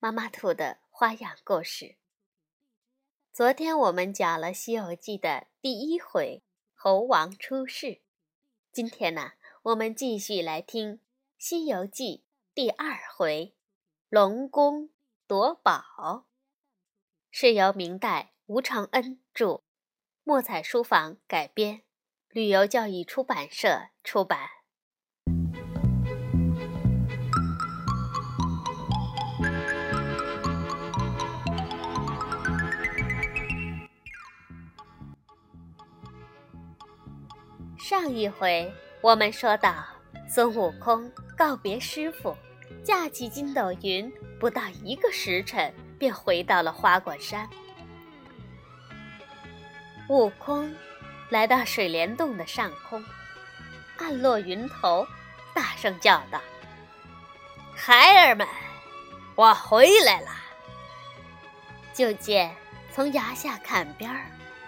妈妈兔的花样故事。昨天我们讲了《西游记》的第一回“猴王出世”，今天呢，我们继续来听《西游记》第二回“龙宫夺宝”，是由明代吴承恩著，墨彩书房改编，旅游教育出版社出版。上一回我们说到，孙悟空告别师傅，驾起筋斗云，不到一个时辰便回到了花果山。悟空来到水帘洞的上空，暗落云头，大声叫道：“孩儿们，我回来了！”就见从崖下坎边，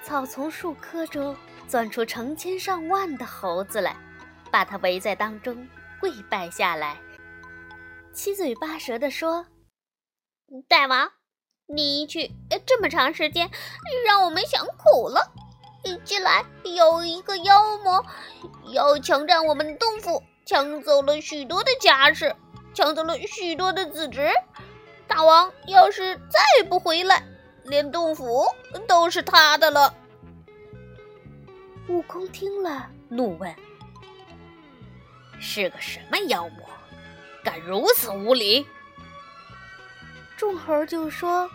草丛树棵中。钻出成千上万的猴子来，把他围在当中，跪拜下来，七嘴八舌地说：“大王，你一去这么长时间，让我们想苦了。近来有一个妖魔要强占我们洞府，抢走了许多的家事，抢走了许多的子侄。大王要是再不回来，连洞府都是他的了。”悟空听了，怒问：“是个什么妖魔，敢如此无礼？”众猴就说：“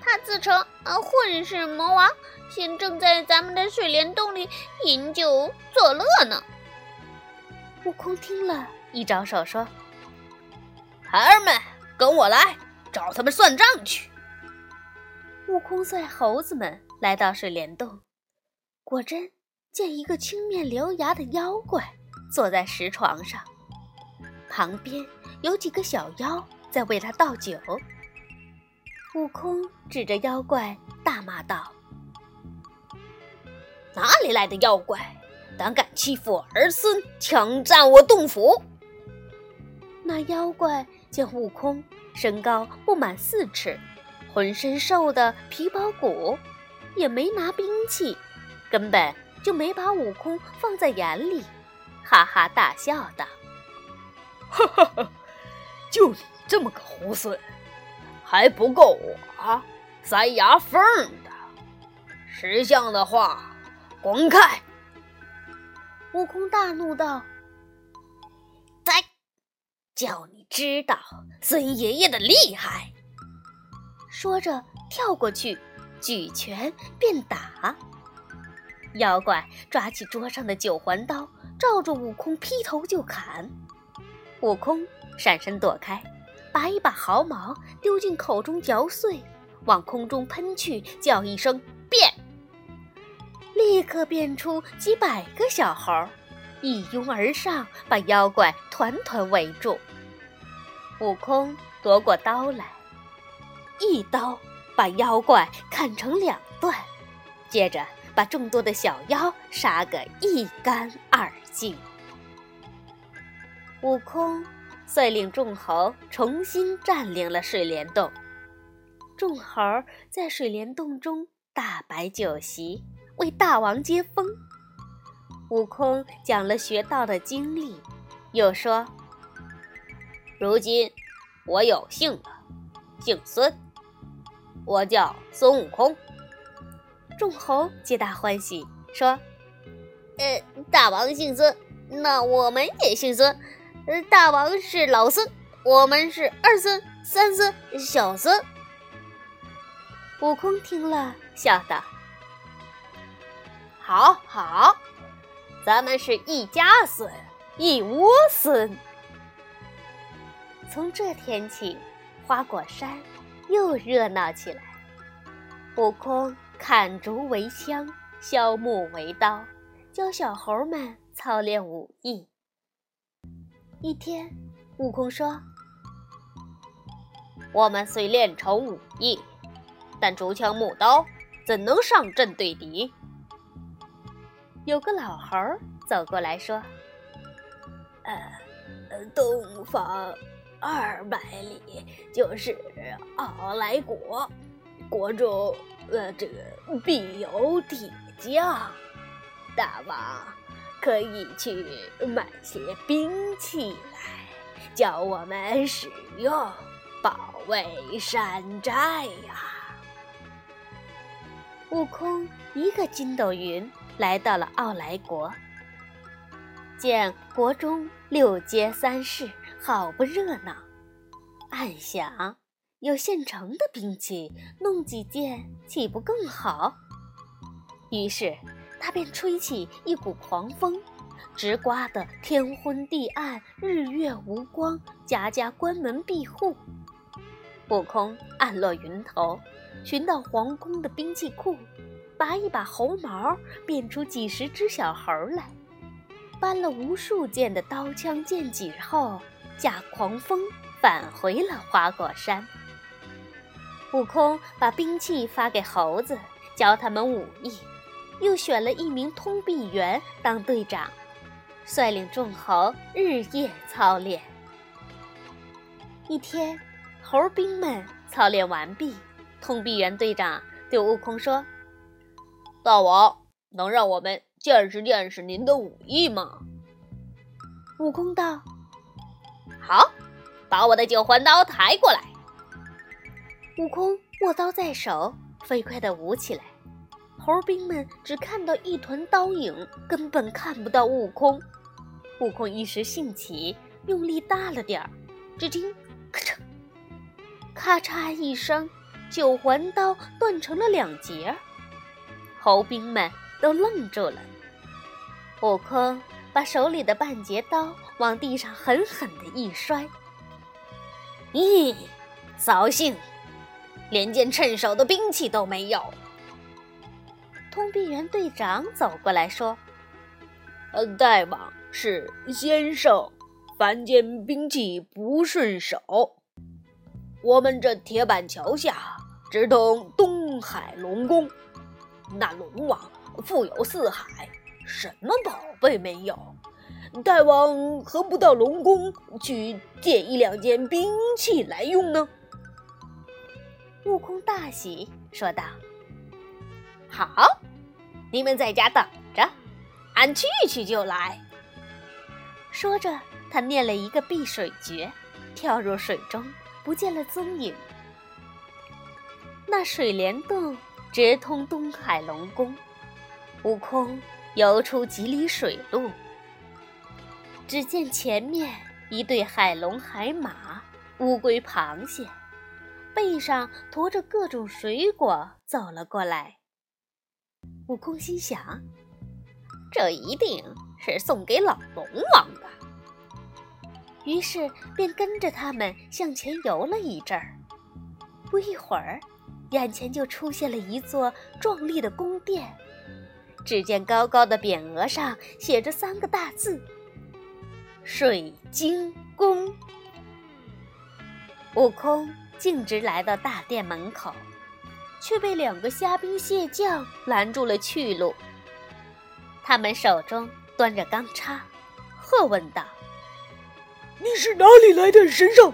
他自称混世魔王，现正在咱们的水帘洞里饮酒作乐呢。”悟空听了一招手说：“孩儿们，跟我来，找他们算账去。”悟空率猴子们来到水帘洞。果真见一个青面獠牙的妖怪坐在石床上，旁边有几个小妖在为他倒酒。悟空指着妖怪大骂道：“哪里来的妖怪，胆敢欺负我儿孙，抢占我洞府！”那妖怪见悟空身高不满四尺，浑身瘦的皮包骨，也没拿兵器。根本就没把悟空放在眼里，哈哈大笑道：“哈哈哈，就你这么个猢狲，还不够我塞牙缝的！识相的话，滚开！”悟空大怒道：“在，叫你知道孙爷爷的厉害！”说着跳过去，举拳便打。妖怪抓起桌上的九环刀，照着悟空劈头就砍。悟空闪身躲开，拔一把毫毛丢进口中嚼碎，往空中喷去，叫一声“变”，立刻变出几百个小猴，一拥而上，把妖怪团团围住。悟空夺过刀来，一刀把妖怪砍成两段，接着。把众多的小妖杀个一干二净。悟空率领众猴重新占领了水帘洞，众猴在水帘洞中大摆酒席，为大王接风。悟空讲了学道的经历，又说：“如今我有姓了，姓孙，我叫孙悟空。”众猴皆大欢喜，说：“呃，大王姓孙，那我们也姓孙。呃，大王是老孙，我们是二孙、三孙、小孙。”悟空听了，笑道：“好好，咱们是一家孙，一窝孙。”从这天起，花果山又热闹起来。悟空砍竹为枪，削木为刀，教小猴们操练武艺。一天，悟空说：“我们虽练成武艺，但竹枪木刀怎能上阵对敌？”有个老猴走过来说：“呃，东方二百里就是傲来国，国中呃这个必有铁匠，大王可以去买些兵器来，教我们使用，保卫山寨呀。”悟空一个筋斗云。来到了奥来国，见国中六街三市，好不热闹。暗想，有现成的兵器，弄几件岂不更好？于是他便吹起一股狂风，直刮得天昏地暗，日月无光，家家关门闭户。悟空暗落云头，寻到皇宫的兵器库。拔一把猴毛，变出几十只小猴来，搬了无数件的刀枪剑戟后，驾狂风返回了花果山。悟空把兵器发给猴子，教他们武艺，又选了一名通臂猿当队长，率领众猴日夜操练。一天，猴兵们操练完毕，通臂猿队长对悟空说。大王，能让我们见识见识您的武艺吗？悟空道：“好，把我的九环刀抬过来。”悟空握刀在手，飞快地舞起来。猴兵们只看到一团刀影，根本看不到悟空。悟空一时兴起，用力大了点儿，只听“咔嚓”，咔嚓一声，九环刀断成了两截。猴兵们都愣住了。悟空把手里的半截刀往地上狠狠的一摔，咦，扫兴，连件趁手的兵器都没有。通臂猿队长走过来说：“呃，大王是先生，凡间兵器不顺手。我们这铁板桥下直通东海龙宫。”那龙王富有四海，什么宝贝没有？大王何不到龙宫去借一两件兵器来用呢？悟空大喜，说道：“好，你们在家等着，俺去去就来。”说着，他念了一个避水诀，跳入水中，不见了踪影。那水帘洞。直通东海龙宫，悟空游出几里水路，只见前面一对海龙、海马、乌龟、螃蟹，背上驮着各种水果走了过来。悟空心想：这一定是送给老龙王的。于是便跟着他们向前游了一阵儿，不一会儿。眼前就出现了一座壮丽的宫殿，只见高高的匾额上写着三个大字：“水晶宫。”悟空径直来到大殿门口，却被两个虾兵蟹将拦住了去路。他们手中端着钢叉，喝问道：“你是哪里来的神兽？”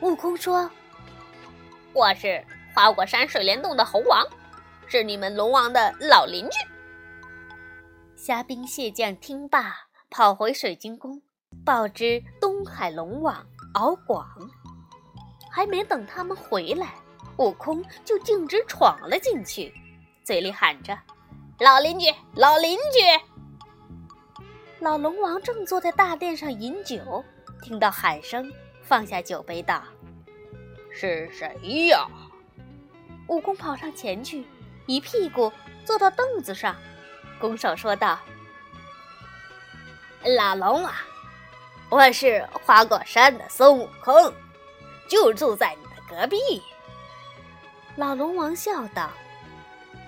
悟空说。我是花果山水帘洞的猴王，是你们龙王的老邻居。虾兵蟹将听罢，跑回水晶宫，报知东海龙王敖广。还没等他们回来，悟空就径直闯了进去，嘴里喊着：“老邻居，老邻居！”老龙王正坐在大殿上饮酒，听到喊声，放下酒杯道。是谁呀？悟空跑上前去，一屁股坐到凳子上，拱手说道：“老龙啊，我是花果山的孙悟空，就住在你的隔壁。”老龙王笑道：“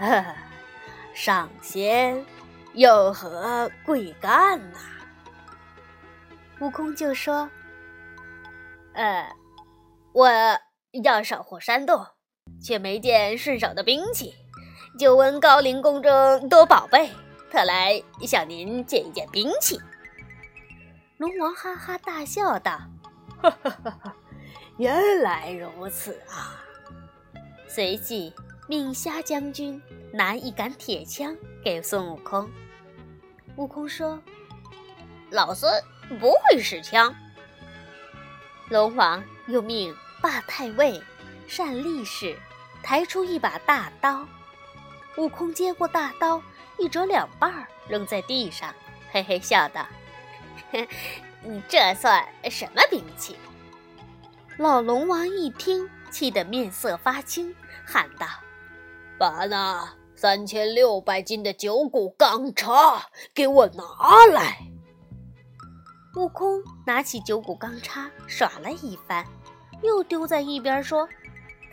上仙有何贵干呐？”悟空就说：“呃，我要守护山洞，却没见顺手的兵器，就问高陵宫中多宝贝，特来向您借一件兵器。”龙王哈哈大笑道：“哈哈哈哈，原来如此啊！”随即命虾将军拿一杆铁枪给孙悟空。悟空说：“老孙。”不会使枪。龙王又命霸太尉单力士抬出一把大刀，悟空接过大刀，一折两半儿扔在地上，嘿嘿笑道：“你这算什么兵器？”老龙王一听，气得面色发青，喊道：“把那三千六百斤的九股钢叉给我拿来！”悟空拿起九股钢叉耍了一番，又丢在一边，说：“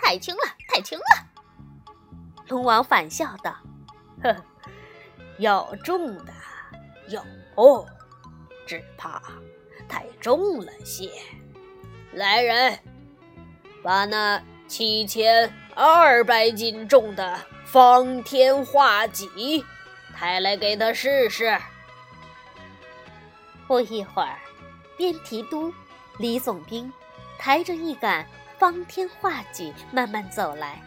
太轻了，太轻了。”龙王反笑道：“呵，要重的有，只怕太重了些。来人，把那七千二百斤重的方天画戟抬来给他试试。”不一会儿，边提督李总兵抬着一杆方天画戟慢慢走来。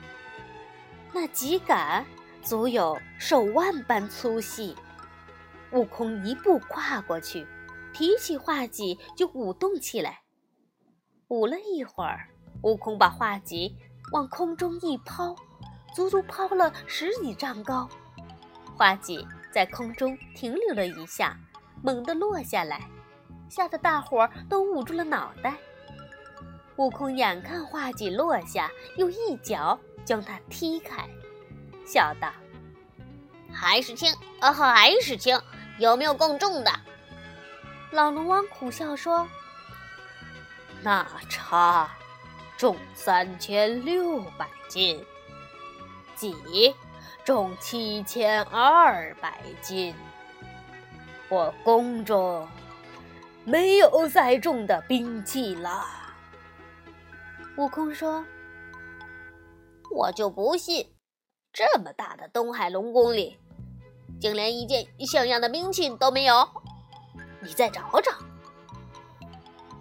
那戟杆足有手腕般粗细。悟空一步跨过去，提起画戟就舞动起来。舞了一会儿，悟空把画戟往空中一抛，足足抛了十几丈高。画戟在空中停留了一下。猛地落下来，吓得大伙儿都捂住了脑袋。悟空眼看画戟落下，又一脚将它踢开，笑道：“还是轻，哦，还是轻，有没有更重的？”老龙王苦笑说：“那叉重三千六百斤，戟重七千二百斤。”我宫中没有再重的兵器了。悟空说：“我就不信，这么大的东海龙宫里，竟连一件像样的兵器都没有。你再找找。”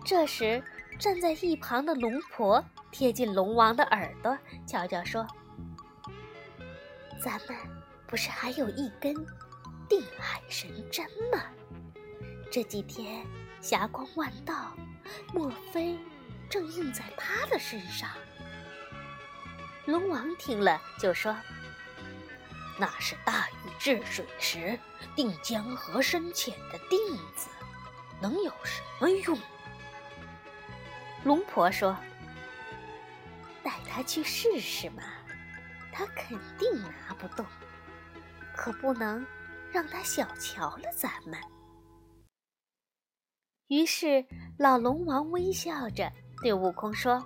这时，站在一旁的龙婆贴近龙王的耳朵，悄悄说：“咱们不是还有一根？”定海神针吗？这几天霞光万道，莫非正印在他的身上？龙王听了就说：“那是大禹治水时定江河深浅的定子，能有什么用？”龙婆说：“带他去试试嘛，他肯定拿不动，可不能。”让他小瞧了咱们。于是老龙王微笑着对悟空说：“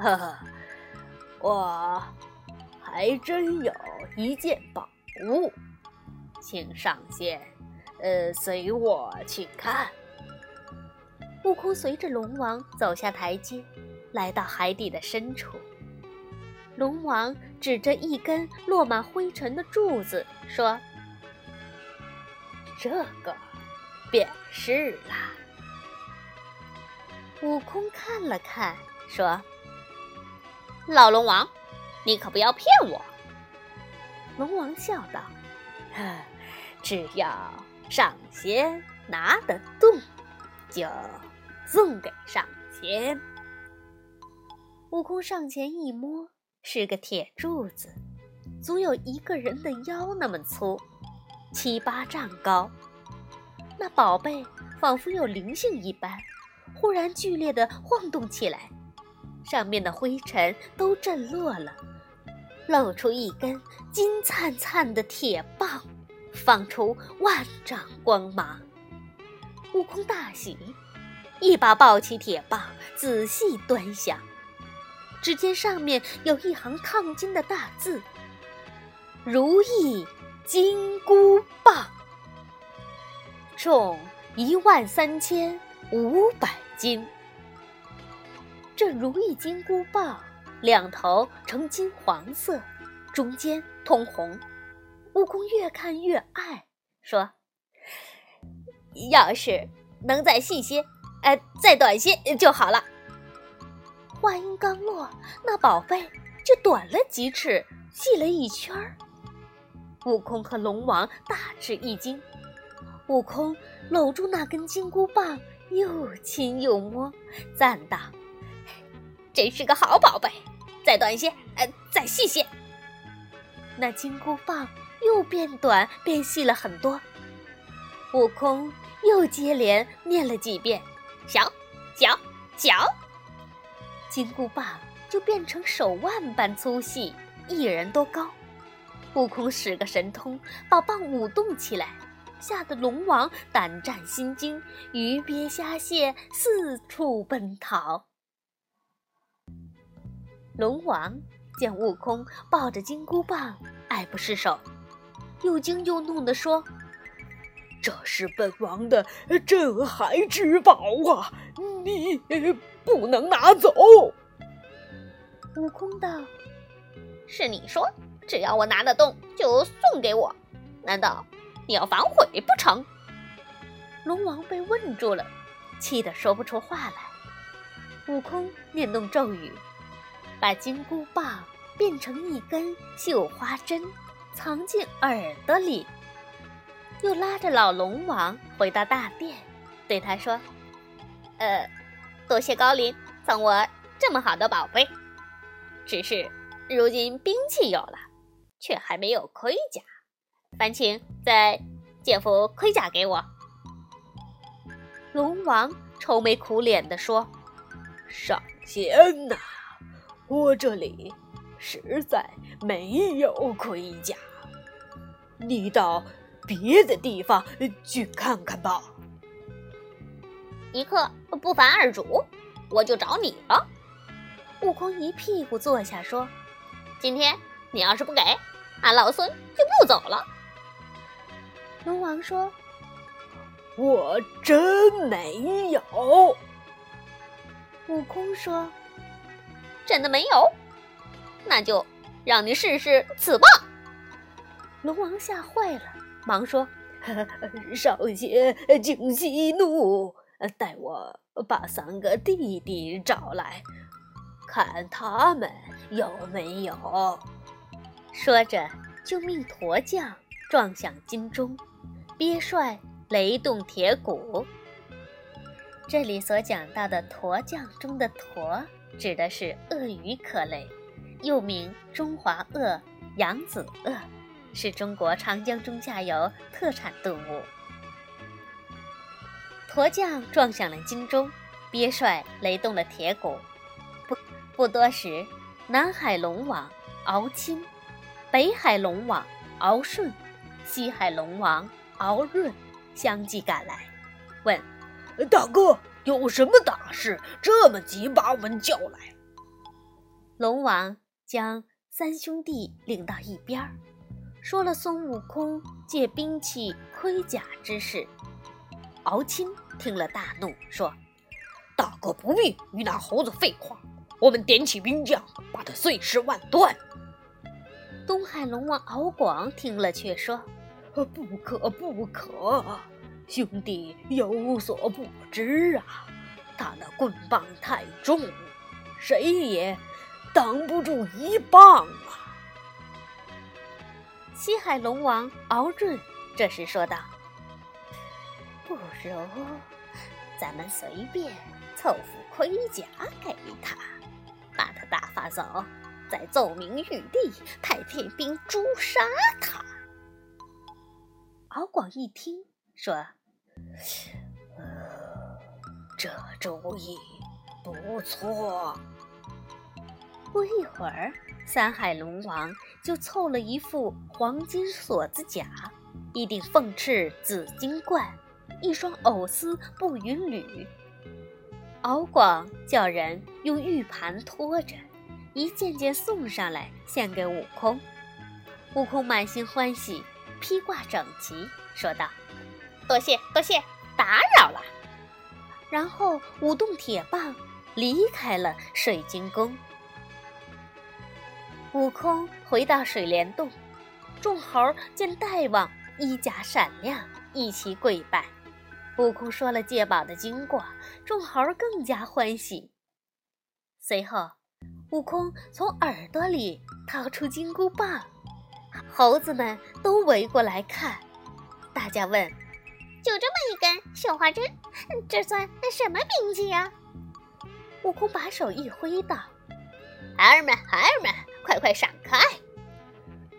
呵呵，我还真有一件宝物，请上仙，呃，随我去看。”悟空随着龙王走下台阶，来到海底的深处。龙王指着一根落满灰尘的柱子说。这个便是了。悟空看了看，说：“老龙王，你可不要骗我。”龙王笑道：“只要上仙拿得动，就送给上仙。”悟空上前一摸，是个铁柱子，足有一个人的腰那么粗。七八丈高，那宝贝仿佛有灵性一般，忽然剧烈的晃动起来，上面的灰尘都震落了，露出一根金灿灿的铁棒，放出万丈光芒。悟空大喜，一把抱起铁棒，仔细端详，只见上面有一行烫金的大字：“如意金箍棒，重一万三千五百斤。”这如意金箍棒两头呈金黄色，中间通红。悟空越看越爱，说：“要是能再细些，呃，再短些就好了。”话音刚落，那宝贝就短了几尺，细了一圈儿。悟空和龙王大吃一惊。悟空搂住那根金箍棒，又亲又摸，赞道：“真是个好宝贝！再短些，呃，再细些。”那金箍棒又变短变细了很多。悟空又接连念了几遍：“小，小，小。”金箍棒就变成手腕般粗细，一人多高。悟空使个神通，把棒舞动起来，吓得龙王胆战心惊，鱼鳖虾蟹四处奔逃。龙王见悟空抱着金箍棒爱不释手，又惊又怒地说：“这是本王的镇海之宝啊！你……”不能拿走。悟空道：“是你说，只要我拿得动，就送给我。难道你要反悔不成？”龙王被问住了，气得说不出话来。悟空念动咒语，把金箍棒变成一根绣花针，藏进耳朵里，又拉着老龙王回到大殿，对他说：“呃。”多谢高林送我这么好的宝贝，只是如今兵器有了，却还没有盔甲，烦请再借副盔甲给我。龙王愁眉苦脸地说：“上仙呐，我这里实在没有盔甲，你到别的地方去看看吧。”一刻不烦二主，我就找你了。悟空一屁股坐下，说：“今天你要是不给，俺老孙就不走了。”龙王说：“我真没有。”悟空说：“真的没有？那就让你试试此棒。”龙王吓坏了，忙说：“少仙，请息怒。”待我把三个弟弟找来，看他们有没有。说着，就命驼将撞响金钟，鳖帅雷动铁鼓。这里所讲到的驼将中的驼，指的是鳄鱼科类，又名中华鳄、扬子鳄，是中国长江中下游特产动物。驼将撞响了金钟，鳖帅雷动了铁鼓。不不多时，南海龙王敖钦、北海龙王敖顺、西海龙王敖润相继赶来，问：“大哥，有什么大事这么急把我们叫来？”龙王将三兄弟领到一边儿，说了孙悟空借兵器盔甲之事。敖钦听了大怒，说：“大哥不必与那猴子废话，我们点起兵将，把他碎尸万段。”东海龙王敖广听了，却说：“不可不可，兄弟有所不知啊，他那棍棒太重，谁也挡不住一棒啊。”西海龙王敖润这时说道。不如咱们随便凑副盔甲给他，把他打发走，再奏明玉帝派天兵诛杀他。敖广一听，说：“这主意不错。”不一会儿，三海龙王就凑了一副黄金锁子甲，一顶凤翅紫金冠。一双藕丝步云履，敖广叫人用玉盘托着，一件件送上来献给悟空。悟空满心欢喜，披挂整齐，说道：“多谢多谢，打扰了。”然后舞动铁棒，离开了水晶宫。悟空回到水帘洞，众猴见大王衣甲闪亮，一齐跪拜。悟空说了借宝的经过，众猴更加欢喜。随后，悟空从耳朵里掏出金箍棒，猴子们都围过来看。大家问：“就这么一根绣花针，这算什么兵器呀？”悟空把手一挥道：“孩儿们，孩儿们，快快闪开！”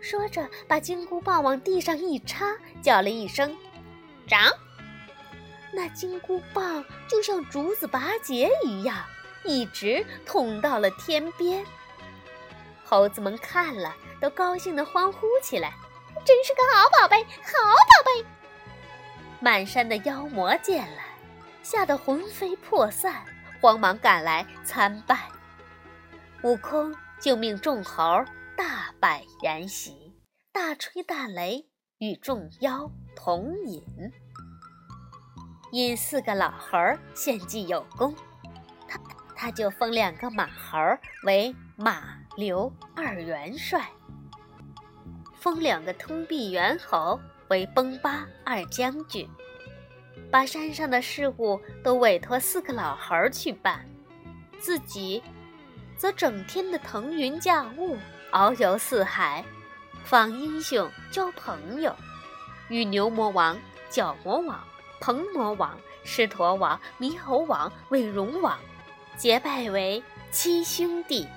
说着，把金箍棒往地上一插，叫了一声：“长！”那金箍棒就像竹子拔节一样，一直捅到了天边。猴子们看了，都高兴地欢呼起来：“真是个好宝贝，好宝贝！”满山的妖魔见了，吓得魂飞魄散，慌忙赶来参拜。悟空就命众猴大摆筵席，大吹大擂，与众妖同饮。因四个老猴献计有功，他他就封两个马猴为马、刘二元帅，封两个通臂猿猴为崩巴二将军，把山上的事务都委托四个老猴去办，自己则整天的腾云驾雾，遨游四海，访英雄，交朋友，与牛魔王、角魔王。鹏魔王、狮驼王、猕猴王、尾龙王结拜为七兄弟，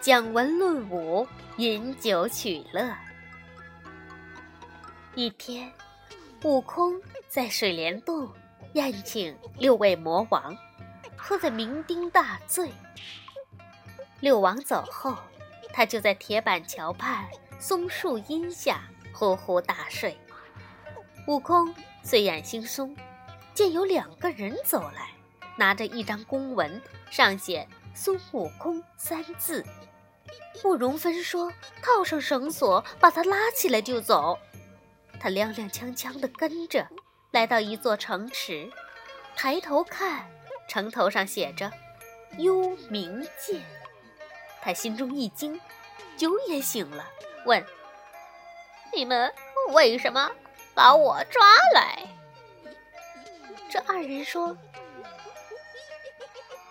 讲文论武，饮酒取乐。一天，悟空在水帘洞宴请六位魔王，喝得酩酊大醉。六王走后，他就在铁板桥畔松树荫下呼呼大睡。悟空。睡眼惺忪，见有两个人走来，拿着一张公文，上写“孙悟空”三字。慕容芬说：“套上绳索，把他拉起来就走。”他踉踉跄跄地跟着，来到一座城池，抬头看，城头上写着“幽冥界”。他心中一惊，酒也醒了，问：“你们为什么？”把我抓来！这二人说：“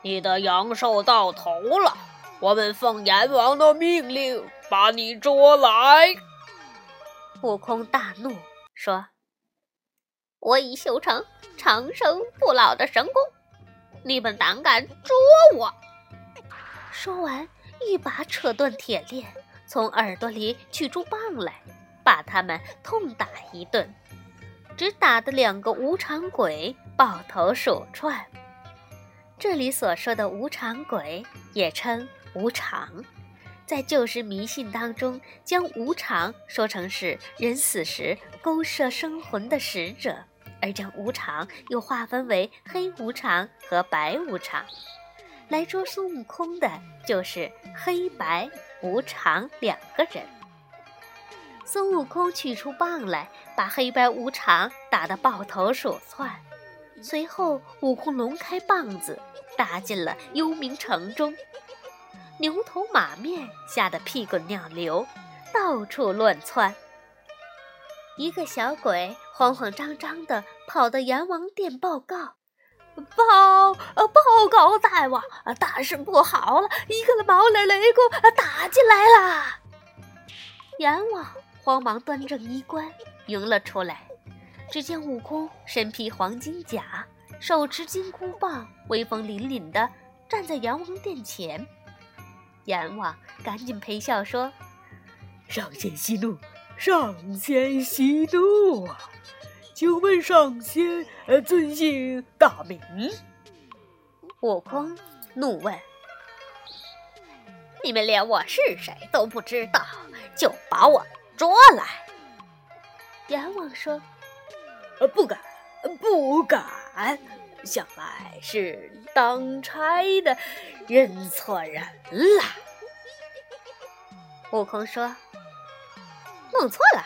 你的阳寿到头了，我们奉阎王的命令把你捉来。”悟空大怒，说：“我已修成长生不老的神功，你们胆敢捉我！”说完，一把扯断铁链，从耳朵里取出棒来。把他们痛打一顿，只打得两个无常鬼抱头鼠窜。这里所说的无常鬼，也称无常，在旧时迷信当中，将无常说成是人死时勾摄生魂的使者，而将无常又划分为黑无常和白无常。来捉孙悟空的就是黑白无常两个人。孙悟空取出棒来，把黑白无常打得抱头鼠窜。随后，悟空龙开棒子，打进了幽冥城中。牛头马面吓得屁滚尿流，到处乱窜。一个小鬼慌慌张张地跑到阎王殿报告：“报呃报告大王，大事不好了！一个毛脸雷公打进来了。”阎王。慌忙端正衣冠，迎了出来。只见悟空身披黄金甲，手持金箍棒，威风凛凛地站在阎王殿前。阎王赶紧陪笑说：“上仙息怒，上仙息怒啊！请问上仙呃尊姓大名？”悟空怒问：“你们连我是谁都不知道，就把我？”捉来！阎王说：“呃，不敢，不敢。想来是当差的认错人了。”悟空说：“弄错了，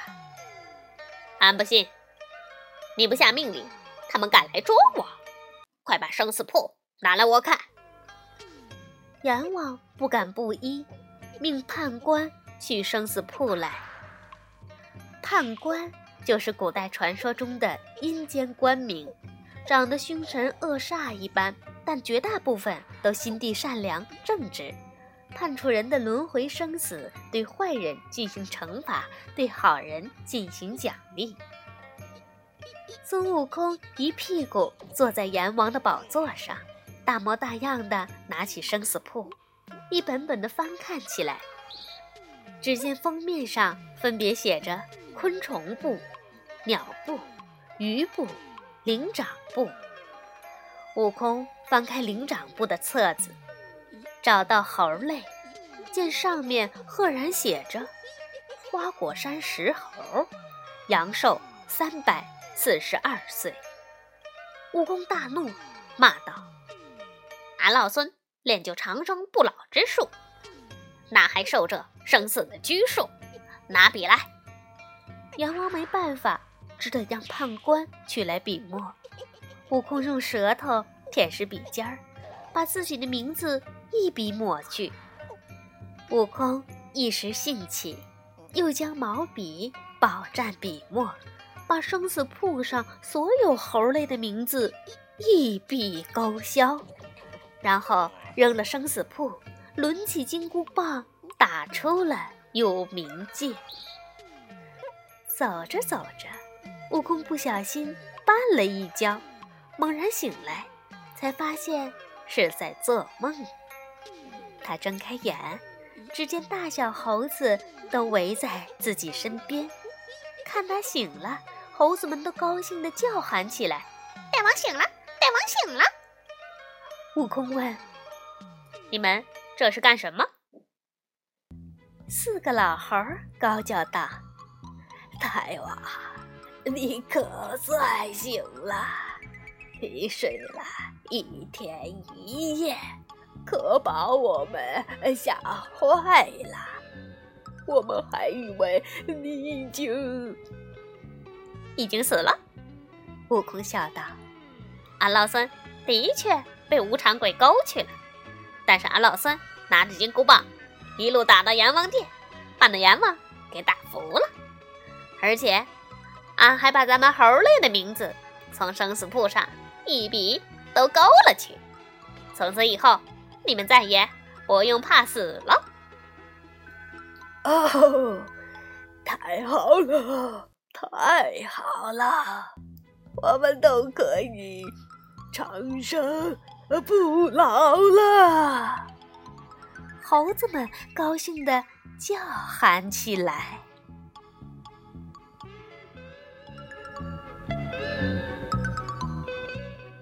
俺不信。你不下命令，他们敢来捉我？快把生死簿拿来我看。”阎王不敢不依，命判官取生死簿来。判官就是古代传说中的阴间官名，长得凶神恶煞一般，但绝大部分都心地善良正直。判处人的轮回生死，对坏人进行惩罚，对好人进行奖励。孙悟空一屁股坐在阎王的宝座上，大模大样的拿起生死簿，一本本的翻看起来。只见封面上分别写着昆虫部、鸟部、鱼部、灵长部。悟空翻开灵长部的册子。找到猴类，见上面赫然写着“花果山石猴”，阳寿三百四十二岁。悟空大怒，骂道：“俺老孙练就长生不老之术，哪还受这生死的拘束？拿笔来！”阎王没办法，只得让判官取来笔墨。悟空用舌头舔舐笔尖儿，把自己的名字。一笔抹去，悟空一时兴起，又将毛笔饱蘸笔墨，把生死簿上所有猴类的名字一笔勾销，然后扔了生死簿，抡起金箍棒打出了幽冥界。走着走着，悟空不小心绊了一跤，猛然醒来，才发现是在做梦。他睁开眼，只见大小猴子都围在自己身边。看他醒了，猴子们都高兴地叫喊起来：“大王醒了！大王醒了！”悟空问：“你们这是干什么？”四个老猴高叫道：“大王，你可算醒了！你睡了一天一夜。”可把我们吓坏了，我们还以为你已经已经死了。悟空笑道：“俺老孙的确被无常鬼勾去了，但是俺老孙拿着金箍棒，一路打到阎王殿，把那阎王给打服了。而且，俺还把咱们猴类的名字从生死簿上一笔都勾了去。从此以后。”你们再也不用怕死了。哦，太好了，太好了，我们都可以长生不老了！猴子们高兴的叫喊起来。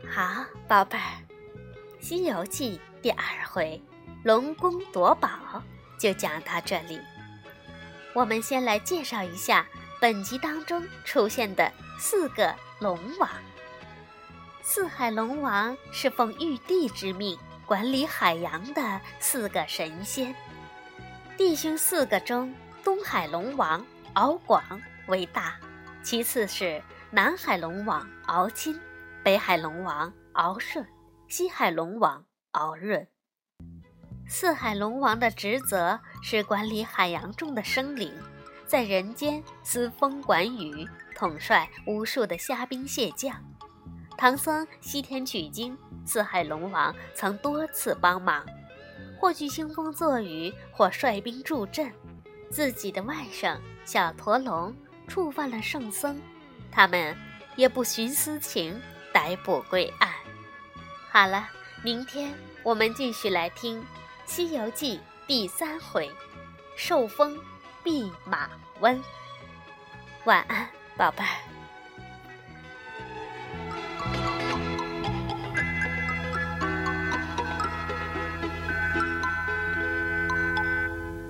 好，宝贝儿，《西游记》。第二回，龙宫夺宝就讲到这里。我们先来介绍一下本集当中出现的四个龙王。四海龙王是奉玉帝之命管理海洋的四个神仙。弟兄四个中，东海龙王敖广为大，其次是南海龙王敖钦，北海龙王敖顺，西海龙王。敖润，四海龙王的职责是管理海洋中的生灵，在人间司风管雨，统帅无数的虾兵蟹将。唐僧西天取经，四海龙王曾多次帮忙，或去兴风作雨，或率兵助阵。自己的外甥小驼龙触犯了圣僧，他们也不徇私情，逮捕归案。好了。明天我们继续来听《西游记》第三回“受封弼马温”。晚安，宝贝儿。